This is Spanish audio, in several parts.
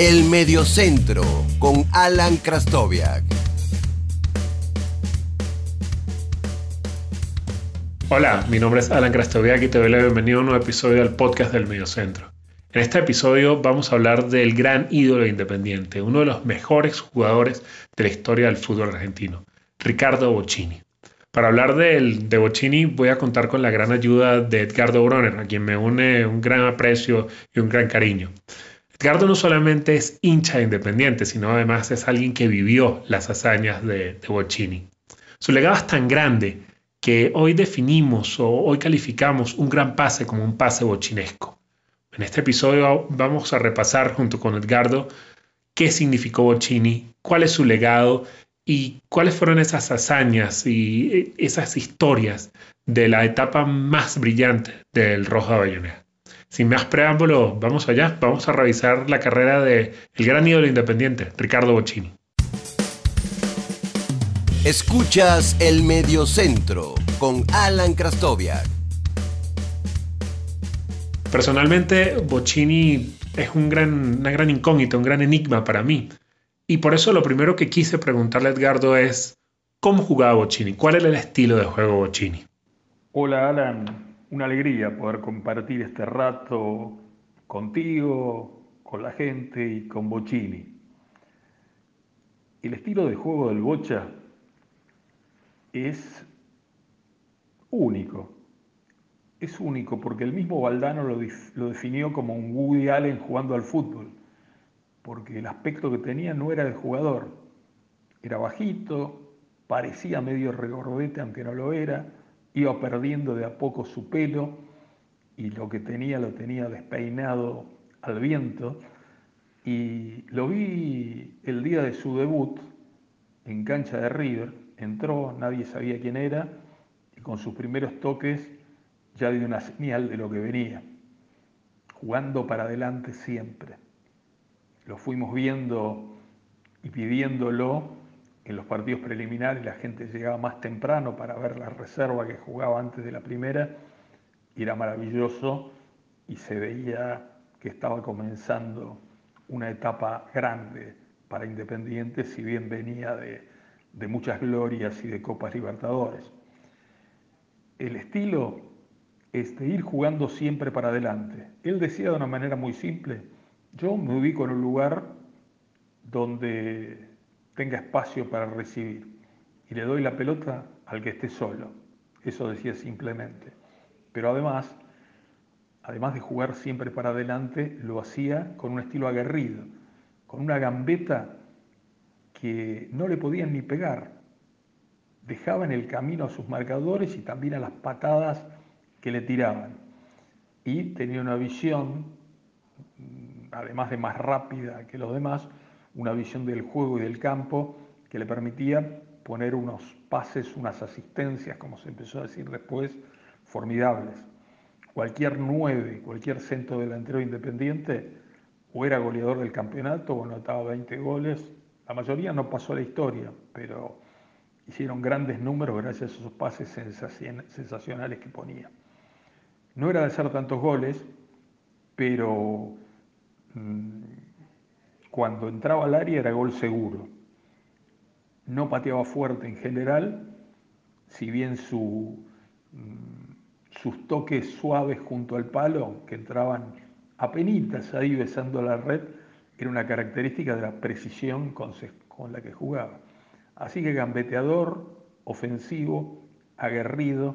El Mediocentro con Alan Krastoviak. Hola, mi nombre es Alan Krastoviak y te doy la bienvenida a un nuevo episodio del podcast del Mediocentro. En este episodio vamos a hablar del gran ídolo independiente, uno de los mejores jugadores de la historia del fútbol argentino, Ricardo Bocchini. Para hablar de, Bocchini voy a contar con la gran ayuda de Edgardo Broner, a quien me une un gran aprecio y un gran cariño. Edgardo no solamente es hincha independiente, sino además es alguien que vivió las hazañas de, de Bocchini. Su legado es tan grande que hoy definimos o hoy calificamos un gran pase como un pase bochinesco. En este episodio vamos a repasar junto con Edgardo qué significó Bocchini, cuál es su legado y cuáles fueron esas hazañas y esas historias de la etapa más brillante del Rojo Avellaneda. Sin más preámbulo, vamos allá, vamos a revisar la carrera de el gran ídolo independiente, Ricardo Bocchini. Escuchas el Mediocentro con Alan Krastoviak. Personalmente, Bocchini es un gran, una gran incógnita, un gran enigma para mí. Y por eso lo primero que quise preguntarle a Edgardo es, ¿cómo jugaba Bocchini? ¿Cuál era el estilo de juego Bocchini? Hola Alan, una alegría poder compartir este rato contigo, con la gente y con Bocini. El estilo de juego del Bocha es único. Es único porque el mismo Valdano lo, lo, definió como un Woody Allen jugando al fútbol, porque el aspecto que tenía no era de jugador. Era bajito, parecía medio regordete aunque no lo era, iba perdiendo de a poco su pelo y lo que tenía lo tenía despeinado al viento. Y lo vi el día de su debut en cancha de River. Entró, nadie sabía quién era, y con sus primeros toques ya dio una señal de lo que venía, jugando para adelante siempre. Lo fuimos viendo y pidiéndolo en los partidos preliminares la gente llegaba más temprano para ver la reserva que jugaba antes de la primera y era maravilloso y se veía que estaba comenzando una etapa grande para Independiente, si bien venía de, de muchas glorias y de Copas Libertadores. El estilo es de ir jugando siempre para adelante. Él decía de una manera muy simple, yo me ubico en un lugar donde tenga espacio para recibir. Y le doy la pelota al que esté solo. Eso decía simplemente. Pero además, además de jugar siempre para adelante, lo hacía con un estilo aguerrido, con una gambeta que no le podían ni pegar. Dejaba en el camino a sus marcadores y también a las patadas que le tiraban. Y tenía una visión, además de más rápida que los demás, una visión del juego y del campo que le permitía poner unos pases, unas asistencias, como se empezó a decir después, formidables. Cualquier nueve, cualquier centro delantero independiente, o era goleador del campeonato o anotaba 20 goles. La mayoría no pasó a la historia, pero hicieron grandes números gracias a esos pases sensacionales que ponía. No era de hacer tantos goles, pero mm, cuando entraba al área era gol seguro. No pateaba fuerte en general, si bien mm, sus toques suaves junto al palo, que entraban a penitas ahí besando la red, era una característica de la precisión con, con la que jugaba. Así que gambeteador, ofensivo, aguerrido,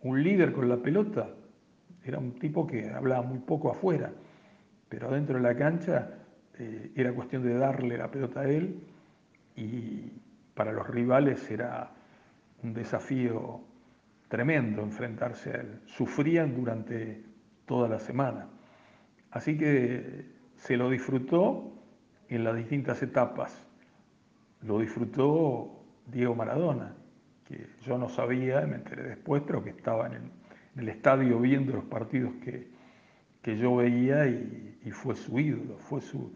un líder con la pelota, era un tipo que hablaba muy poco afuera, pero dentro de la cancha eh, era cuestión de darle la pelota a él y para los rivales era un desafío tremendo enfrentarse a él. Sufrían durante toda la semana. Así que se lo disfrutó en las distintas etapas. Lo disfrutó Diego Maradona, que yo no sabía, me enteré después, pero que estaba en el, estadio viendo los partidos que, yo veía y, fue su ídolo, fue su,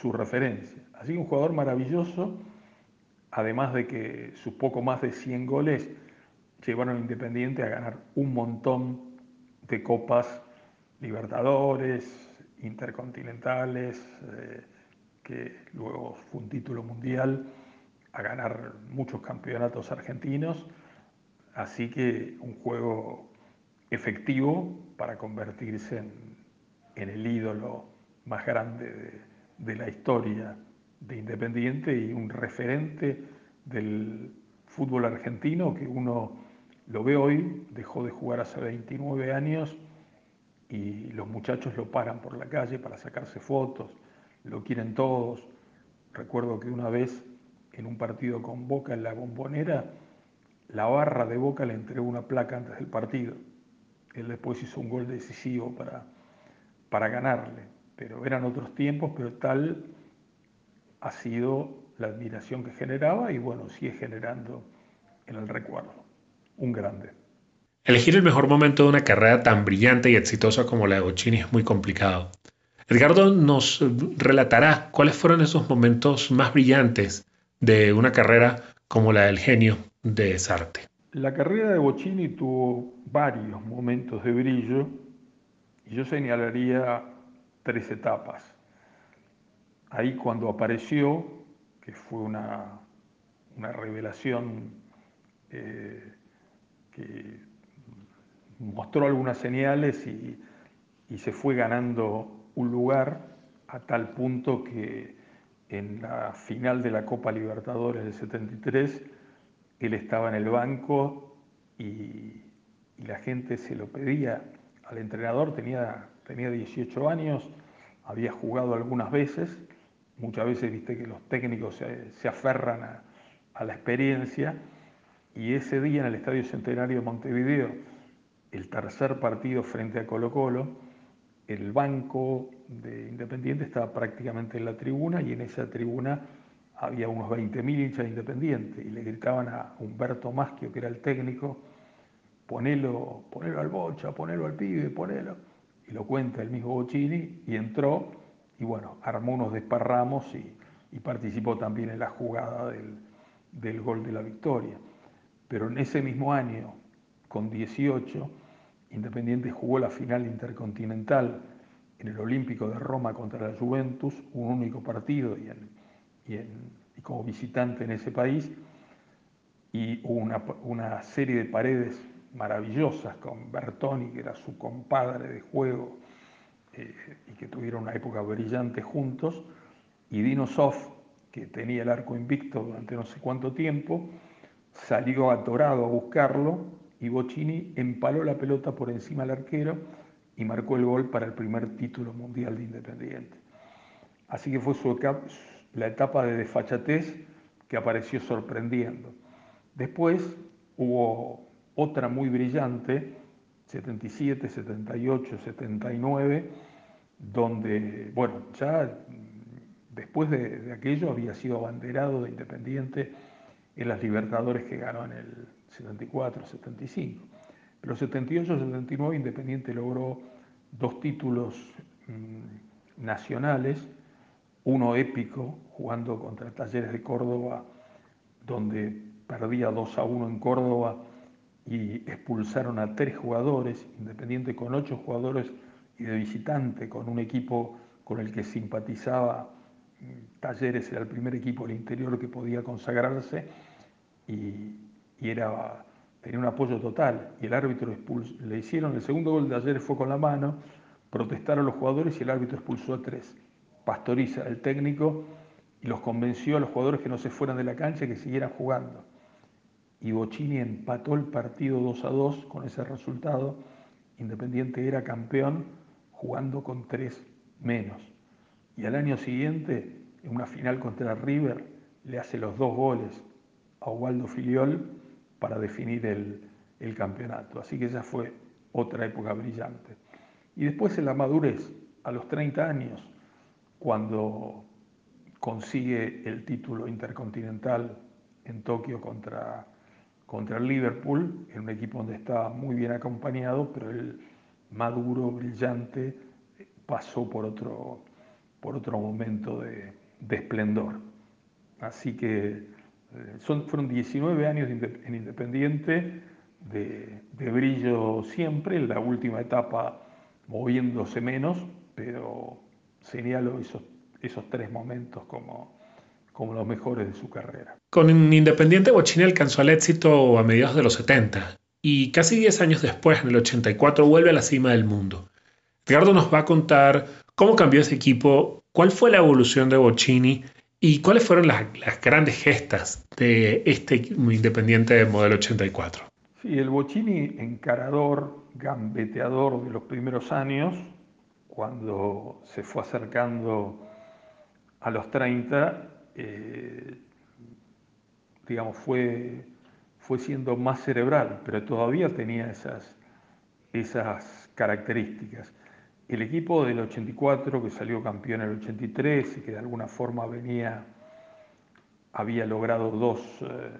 su referencia. Así que un jugador maravilloso, además de que sus poco más de 100 goles llevaron a Independiente a ganar un montón de copas Libertadores, Intercontinentales, eh, que luego fue un título mundial, a ganar muchos campeonatos argentinos, así que un juego efectivo para convertirse en, el ídolo más grande de, la historia de Independiente y un referente del fútbol argentino que uno lo ve hoy, dejó de jugar hace 29 años y los muchachos lo paran por la calle para sacarse fotos, lo quieren todos. Recuerdo que una vez en un partido con Boca en la bombonera, la barra de Boca le entregó una placa antes del partido. Él después hizo un gol decisivo para, para ganarle, pero eran otros tiempos, pero tal ha sido la admiración que generaba y bueno, sigue generando en el recuerdo. Un grande. Elegir el mejor momento de una carrera tan brillante y exitosa como la de Bocini es muy complicado. Edgardo nos relatará cuáles fueron esos momentos más brillantes de una carrera como la del genio de Sarte. La carrera de Bocini tuvo varios momentos de brillo y yo señalaría tres etapas. Ahí cuando apareció, que fue una, una revelación eh, que mostró algunas señales y, y se fue ganando un lugar a tal punto que en la final de la Copa Libertadores del 73, él estaba en el banco y, la gente se lo pedía al entrenador, tenía, tenía 18 años, había jugado algunas veces, muchas veces viste que los técnicos se, aferran a, a la experiencia, y ese día en el Estadio Centenario de Montevideo, el tercer partido frente a Colo Colo, el banco de Independiente estaba prácticamente en la tribuna y en esa tribuna había unos 20.000 hinchas de Independiente y le gritaban a Humberto Maschio, que era el técnico, ponelo, ponelo al bocha, ponelo al pibe, ponelo. Y lo cuenta el mismo Bocini y entró y bueno, armó unos desparramos y, participó también en la jugada del, del gol de la victoria. Pero en ese mismo año, con 18, Independiente jugó la final intercontinental en el Olímpico de Roma contra la Juventus, un único partido y, como visitante en ese país, y hubo una, serie de paredes maravillosas con Bertoni, que era su compadre de juego, eh, y que tuvieron una época brillante juntos, y Dino Sof, que tenía el arco invicto durante no sé cuánto tiempo, salió atorado a buscarlo y Bocini empaló la pelota por encima del arquero y marcó el gol para el primer título mundial de Independiente. Así que fue la etapa de desfachatez que apareció sorprendiendo. Después hubo otra muy brillante, 77, 78, 79, donde, bueno, ya después de, aquello había sido abanderado de Independiente en las Libertadores que ganó en el 74, 75. Pero 78, 79 Independiente logró dos títulos mm, nacionales, uno épico, jugando contra Talleres de Córdoba, donde perdía 2 a 1 en Córdoba y expulsaron a tres jugadores, Independiente con ocho jugadores y de visitante, con un equipo con el que simpatizaba mm, Talleres, era el primer equipo del interior que podía consagrarse, y, y era, tenía un apoyo total. Y el árbitro le hicieron, el segundo gol de ayer fue con la mano, protestaron los jugadores y el árbitro expulsó a tres. Pastoriza, el técnico, y los convenció a los jugadores que no se fueran de la cancha y que siguieran jugando. Y Bocini empató el partido 2 a 2 con ese resultado. Independiente era campeón jugando con tres menos. Y al año siguiente, en una final contra River, le hace los dos goles a Waldo Filiol para definir el, campeonato. Así que esa fue otra época brillante. Y después en la madurez, a los 30 años, cuando consigue el título intercontinental en Tokio contra, contra el Liverpool, en un equipo donde estaba muy bien acompañado, pero el maduro, brillante, pasó por otro, por otro momento de, de esplendor. Así que eh, son, fueron 19 años en Independiente de, brillo siempre, en la última etapa moviéndose menos, pero señalo esos, esos tres momentos como, como los mejores de su carrera. Con Independiente Bochini alcanzó el éxito a mediados de los 70 y casi 10 años después, en el 84, vuelve a la cima del mundo. Edgardo nos va a contar cómo cambió ese equipo, cuál fue la evolución de Bochini y cuáles fueron las, grandes gestas de este Independiente modelo 84. Sí, el Bochini encarador, gambeteador de los primeros años, cuando se fue acercando a los 30, eh, digamos, fue, fue siendo más cerebral, pero todavía tenía esas, esas características. El equipo del 84, que salió campeón en el 83 y que de alguna forma venía, había logrado dos eh,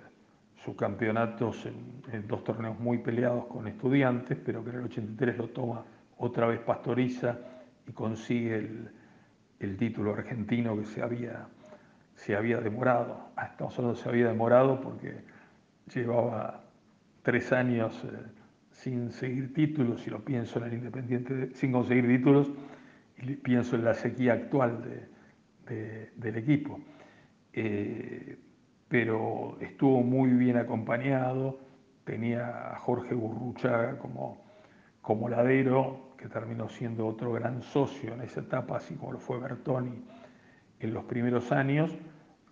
subcampeonatos en, en, dos torneos muy peleados con estudiantes, pero que en el 83 lo toma otra vez Pastoriza y consigue el, título argentino que se había, se había demorado. Hasta nosotros se había demorado porque llevaba tres años eh, sin seguir títulos, y lo pienso en el Independiente, sin conseguir títulos, y pienso en la sequía actual del equipo. Eh, pero estuvo muy bien acompañado, tenía a Jorge Burruchaga como, como ladero, que terminó siendo otro gran socio en esa etapa, así como lo fue Bertoni en los primeros años,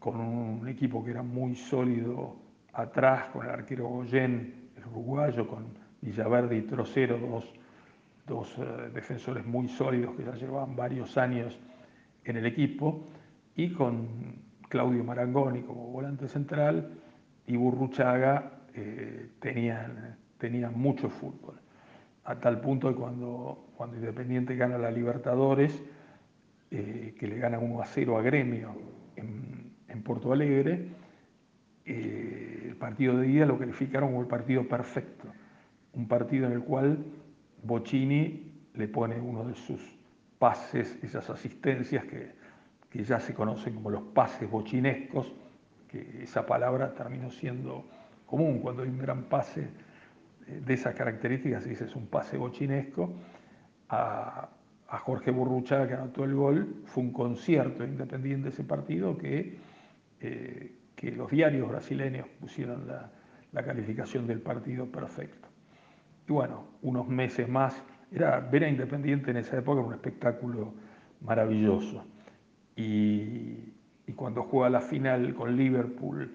con un equipo que era muy sólido atrás, con el arquero Goyen, el uruguayo, con Villaverde y Trocero, dos, dos eh, defensores muy sólidos que ya llevaban varios años en el equipo, y con Claudio Marangoni como volante central y Burruchaga eh, tenían, tenían mucho fútbol a tal punto que cuando, cuando Independiente gana la Libertadores, eh, que le gana 1 a 0 a Gremio en Porto Alegre, eh, el partido de ida lo calificaron como el partido perfecto, un partido en el cual Bocini le pone uno de sus pases, esas asistencias que, que ya se conocen como los pases bochinescos, que esa palabra terminó siendo común. Cuando hay un gran pase de esas características, si es un pase bochinesco, a, Jorge Burruchaga que anotó el gol, fue un concierto independiente ese partido que, eh, que los diarios brasileños pusieron la, calificación del partido perfecto. Y bueno, unos meses más, era, ver a Independiente en esa época un espectáculo maravilloso. Y, y cuando juega la final con Liverpool,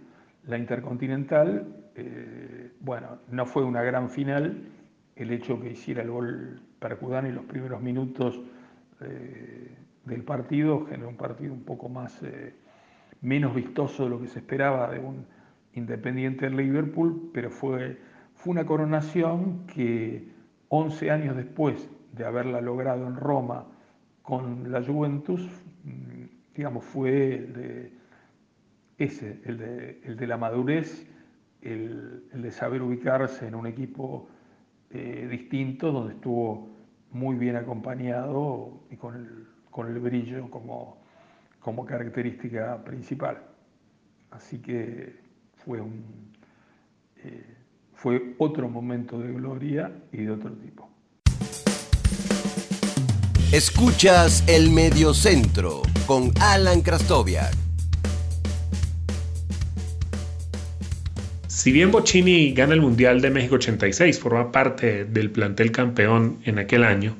la Intercontinental, eh, bueno, no fue una gran final, el hecho que hiciera el gol Percudán en los primeros minutos eh, del partido generó un partido un poco más, menos vistoso de lo que se esperaba de un Independiente en Liverpool, pero fue, fue una coronación que 11 años después de haberla logrado en Roma con la Juventus, mm, digamos, fue el de, ese, el de, el de la madurez el, de saber ubicarse en un equipo eh, distinto, donde estuvo muy bien acompañado y con el, con el brillo como, como característica principal. Así que fue, un, eh, fue otro momento de gloria y de otro tipo. Escuchas el Mediocentro con Alan Krastoviak. Si bien Bocini gana el Mundial de México 86, forma parte del plantel campeón en aquel año,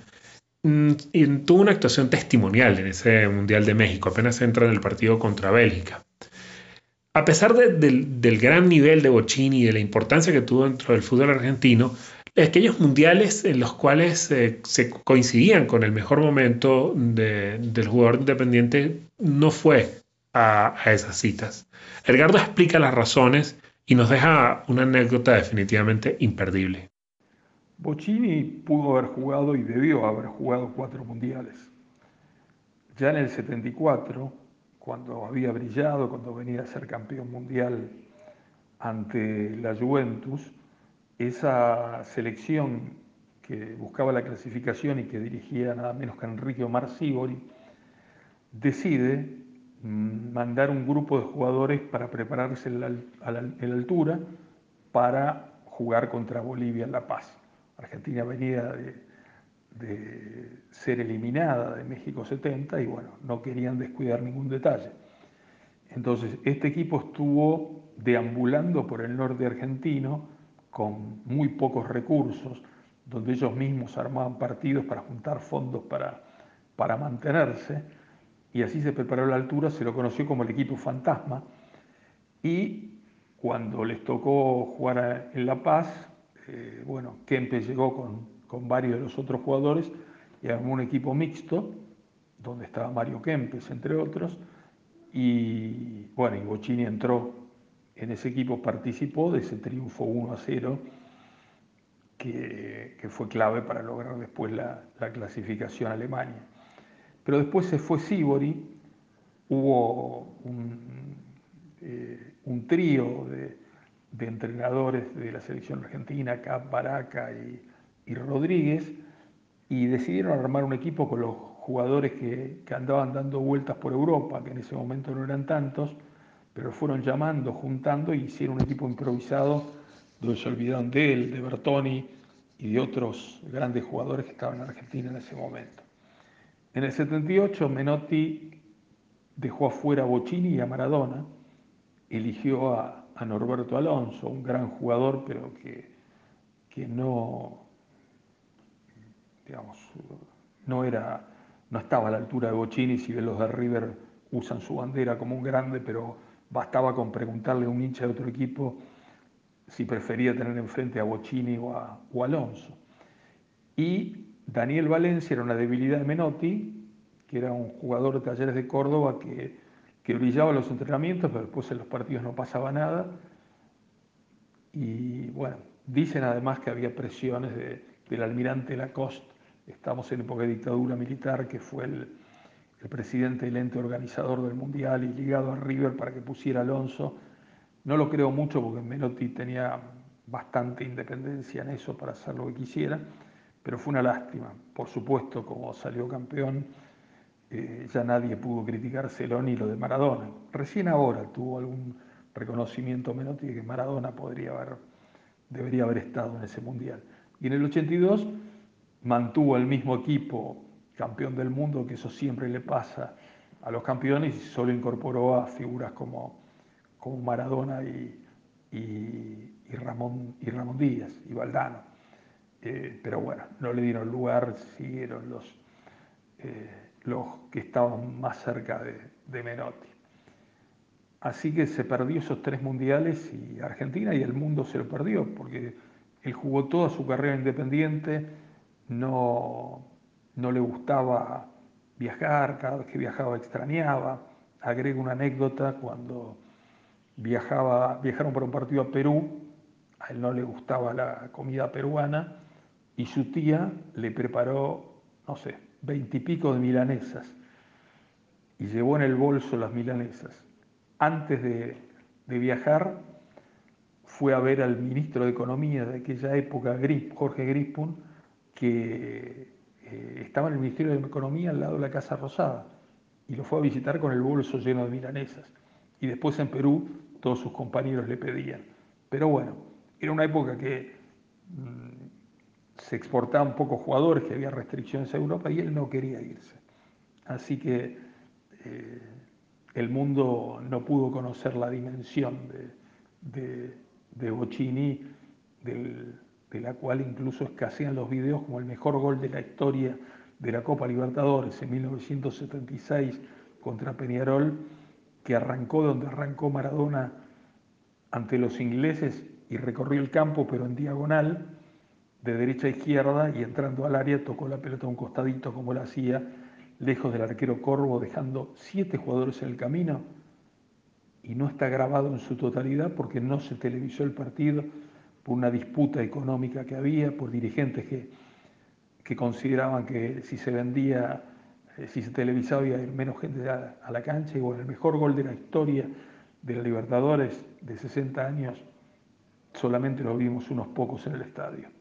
mm, tuvo una actuación testimonial en ese Mundial de México, apenas entra en el partido contra Bélgica. A pesar del gran nivel de Bocini y de la importancia que tuvo dentro del fútbol argentino, aquellos mundiales en los cuales eh, se coincidían con el mejor momento del jugador independiente no fue a, a esas citas. Edgardo explica las razones y nos deja una anécdota definitivamente imperdible. Bocini pudo haber jugado y debió haber jugado cuatro mundiales. Ya en el 74, cuando había brillado, cuando venía a ser campeón mundial ante la Juventus, esa selección que buscaba la clasificación y que dirigía nada menos que Enrique Omar Sibori, decide Mm, mandar un grupo de jugadores para prepararse en la, altura para jugar contra Bolivia en La Paz. Argentina venía de ser eliminada de México 70 y bueno, no querían descuidar ningún detalle. Entonces, este equipo estuvo deambulando por el norte argentino con muy pocos recursos, donde ellos mismos armaban partidos para juntar fondos para, para mantenerse, y así se preparó la altura, se lo conoció como el equipo fantasma, y cuando les tocó jugar en La Paz, eh, bueno, Kempes llegó con, con varios de los otros jugadores y armó un equipo mixto, donde estaba Mario Kempes, entre otros, y bueno, y Bocini entró en ese equipo, participó de ese triunfo 1 a 0 que, fue clave para lograr después la, clasificación a Alemania. Pero después se fue Sibori, hubo un, eh, trío de, entrenadores de la selección argentina, Cap, Baraca y, Rodríguez, y decidieron armar un equipo con los jugadores que, andaban dando vueltas por Europa, que en ese momento no eran tantos, pero fueron llamando, juntando y hicieron un equipo improvisado donde se olvidaron de él, de Bertoni y de otros grandes jugadores que estaban en Argentina en ese momento. En el 78 Menotti dejó afuera a Bocini y a Maradona, eligió a, a Norberto Alonso, un gran jugador, pero que, que no, digamos, no era no estaba a la altura de Bocini, si bien los de River usan su bandera como un grande, pero bastaba con preguntarle a un hincha de otro equipo si prefería tener enfrente a Bocini o a, Alonso. Y Daniel Valencia era una debilidad de Menotti, que era un jugador de talleres de Córdoba que, que brillaba en los entrenamientos, pero después en los partidos no pasaba nada. Y bueno, dicen además que había presiones del almirante Lacoste Estamos en época de dictadura militar, que fue el, presidente del ente organizador del Mundial y ligado a River para que pusiera Alonso. No lo creo mucho porque Menotti tenía bastante independencia en eso para hacer lo que quisiera, pero fue una lástima. Por supuesto, como salió campeón, eh, ya nadie pudo criticárselo ni lo de Maradona. Recién ahora tuvo algún reconocimiento Menotti de que Maradona podría haber, debería haber estado en ese Mundial. Y en el 82 mantuvo el mismo equipo campeón del mundo, que eso siempre le pasa a los campeones, y solo incorporó a figuras como, como Maradona y, y, Ramón, y Ramón Díaz y Valdano. Eh, pero bueno, no le dieron lugar, siguieron los, eh, los que estaban más cerca de, de Menotti. Así que se perdió esos tres mundiales y Argentina y el mundo se lo perdió, porque él jugó toda su carrera independiente, no, no le gustaba viajar, cada vez que viajaba extrañaba. Agrego una anécdota, cuando viajaba, viajaron para un partido a Perú, a él no le gustaba la comida peruana y su tía le preparó, no sé, veintipico de milanesas y llevó en el bolso las milanesas. Antes de, viajar fue a ver al ministro de Economía de aquella época, Jorge Grispun, que eh, estaba en el Ministerio de Economía al lado de la Casa Rosada y lo fue a visitar con el bolso lleno de milanesas. Y después en Perú todos sus compañeros le pedían. Pero bueno, era una época que mm, se exportaban pocos jugadores, que había restricciones a Europa y él no quería irse. Así que eh, el mundo no pudo conocer la dimensión de, de, de Bocini, de la cual incluso escasean los videos como el mejor gol de la historia de la Copa Libertadores en 1976 contra Peñarol, que arrancó donde arrancó Maradona ante los ingleses y recorrió el campo pero en diagonal, de derecha a izquierda y entrando al área tocó la pelota a un costadito como lo hacía, lejos del arquero Corvo, dejando siete jugadores en el camino y no está grabado en su totalidad porque no se televisó el partido por una disputa económica que había, por dirigentes que, que consideraban que si se vendía, eh, si se televisaba había menos gente a, la cancha, y bueno, el mejor gol de la historia de la Libertadores de 60 años, solamente lo vimos unos pocos en el estadio.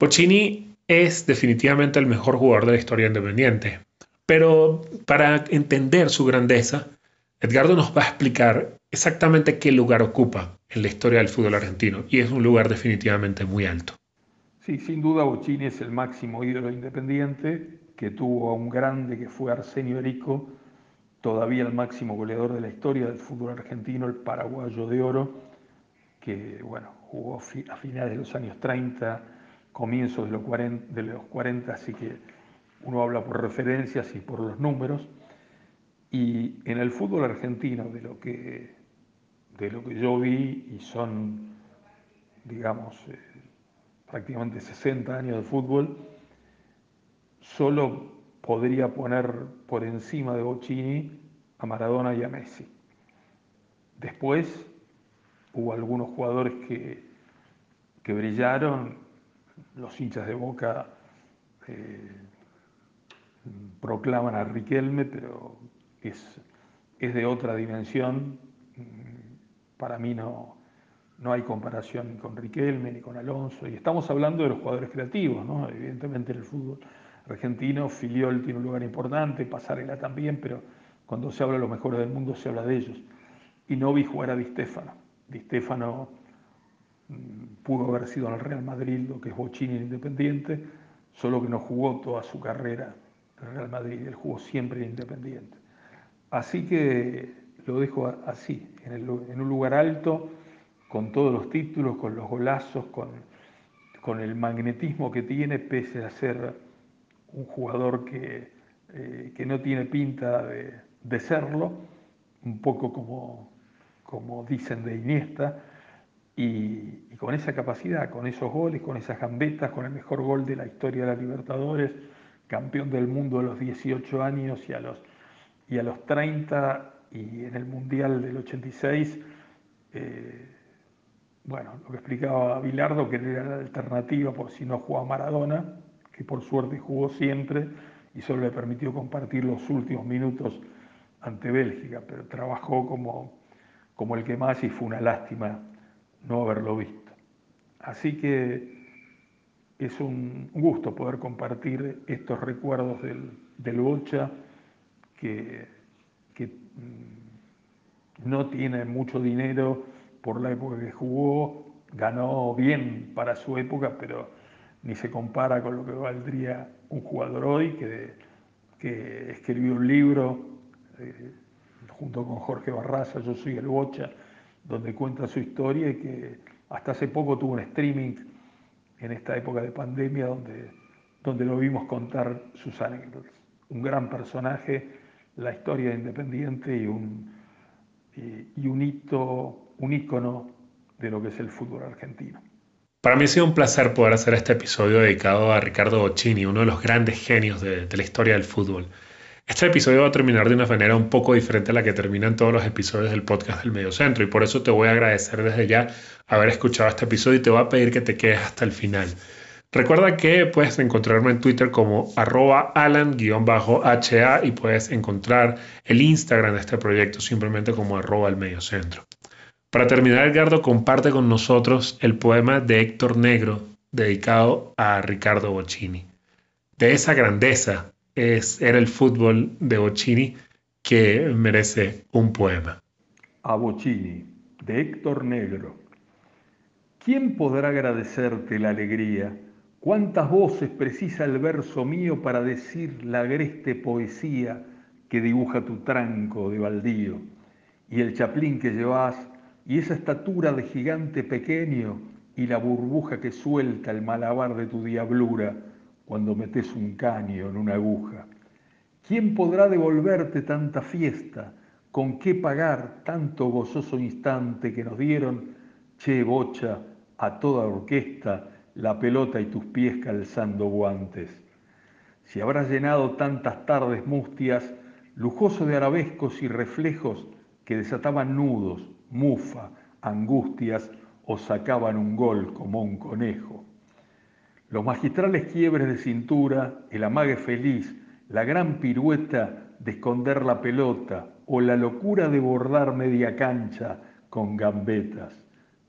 Pochini es definitivamente el mejor jugador de la historia independiente, pero para entender su grandeza, Edgardo nos va a explicar exactamente qué lugar ocupa en la historia del fútbol argentino y es un lugar definitivamente muy alto. Sí, sin duda Bochini es el máximo ídolo independiente, que tuvo a un grande que fue Arsenio Erico, todavía el máximo goleador de la historia del fútbol argentino, el paraguayo de oro, que bueno, jugó a finales de los años 30, comienzos de los 40, de los 40 así que uno habla por referencias y por los números. Y en el fútbol argentino, de lo que, de lo que yo vi, y son, digamos, eh, prácticamente 60 años de fútbol, solo podría poner por encima de Bocini a Maradona y a Messi. Después hubo algunos jugadores que, que brillaron, los hinchas de Boca eh, proclaman a Riquelme, pero es, es de otra dimensión. Para mí no, no hay comparación con Riquelme ni con Alonso. Y estamos hablando de los jugadores creativos, ¿no? evidentemente en el fútbol argentino, Filiol tiene un lugar importante, Pasarela también, pero cuando se habla de los mejores del mundo se habla de ellos. Y no vi jugar a Di Stefano. Di Stefano pudo haber sido en el Real Madrid, lo que es Bochini Independiente, solo que no jugó toda su carrera en el Real Madrid, él jugó siempre en Independiente. Así que lo dejo así, en, un lugar alto, con todos los títulos, con los golazos, con, con el magnetismo que tiene, pese a ser un jugador que, eh, que no tiene pinta de, de, serlo, un poco como, como dicen de Iniesta, y, con esa capacidad, con esos goles, con esas gambetas, con el mejor gol de la historia de la Libertadores, campeón del mundo a los 18 años y a los y a los 30 y en el Mundial del 86, eh, bueno, lo que explicaba Bilardo, que era la alternativa por si no jugaba Maradona, que por suerte jugó siempre y solo le permitió compartir los últimos minutos ante Bélgica, pero trabajó como, como el que más y fue una lástima no haberlo visto. Así que es un gusto poder compartir estos recuerdos del, del Bocha que, mm, no tiene mucho dinero por la época que jugó, ganó bien para su época, pero ni se compara con lo que valdría un jugador hoy que, que escribió un libro eh, junto con Jorge Barraza, Yo soy el Bocha, donde cuenta su historia y que hasta hace poco tuvo un streaming en esta época de pandemia donde, donde lo vimos contar sus anécdotas. Un gran personaje la historia Independiente y un, y, un hito, un ícono de lo que es el fútbol argentino. Para mí ha sido un placer poder hacer este episodio dedicado a Ricardo Bocini, uno de los grandes genios de, la historia del fútbol. Este episodio va a terminar de una manera un poco diferente a la que terminan todos los episodios del podcast del Mediocentro y por eso te voy a agradecer desde ya haber escuchado este episodio y te voy a pedir que te quedes hasta el final. Recuerda que puedes encontrarme en Twitter como arroba alan-ha y puedes encontrar el Instagram de este proyecto simplemente como arroba el mediocentro. Para terminar, Edgardo comparte con nosotros el poema de Héctor Negro dedicado a Ricardo Bocini. De esa grandeza era el fútbol de Bocini que merece un poema. A Bocini, de Héctor Negro. ¿Quién podrá agradecerte la alegría? ¿Cuántas voces precisa el verso mío para decir la agreste poesía que dibuja tu tranco de baldío? Y el chaplín que llevas, y esa estatura de gigante pequeño, y la burbuja que suelta el malabar de tu diablura cuando metes un caño en una aguja. ¿Quién podrá devolverte tanta fiesta? ¿Con qué pagar tanto gozoso instante que nos dieron, che bocha, a toda orquesta? la pelota y tus pies calzando guantes. Si habrás llenado tantas tardes mustias, lujoso de arabescos y reflejos que desataban nudos, mufa, angustias o sacaban un gol como un conejo. Los magistrales quiebres de cintura, el amague feliz, la gran pirueta de esconder la pelota o la locura de bordar media cancha con gambetas.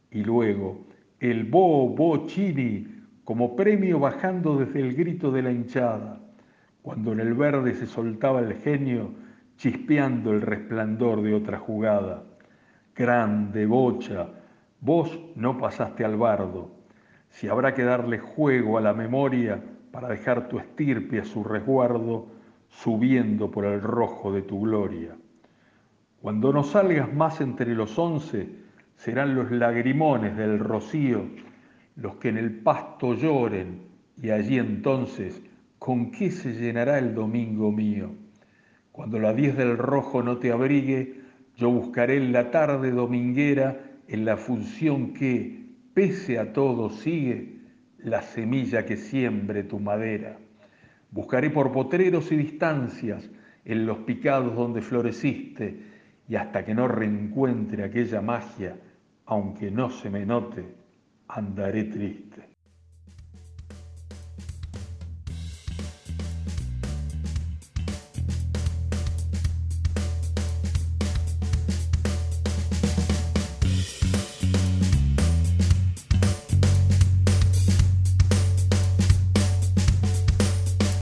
Y luego, el Bo Bo Chini como premio bajando desde el grito de la hinchada, cuando en el verde se soltaba el genio chispeando el resplandor de otra jugada. Grande, bocha, vos no pasaste al bardo. Si habrá que darle juego a la memoria para dejar tu estirpe a su resguardo, subiendo por el rojo de tu gloria. Cuando no salgas más entre los once, serán los lagrimones del rocío los que en el pasto lloren, y allí entonces, ¿con qué se llenará el domingo mío? Cuando la diez del rojo no te abrigue, yo buscaré en la tarde dominguera, en la función que, pese a todo, sigue la semilla que siembre tu madera. Buscaré por potreros y distancias, en los picados donde floreciste, y hasta que no reencuentre aquella magia, aunque no se me note, andaré triste.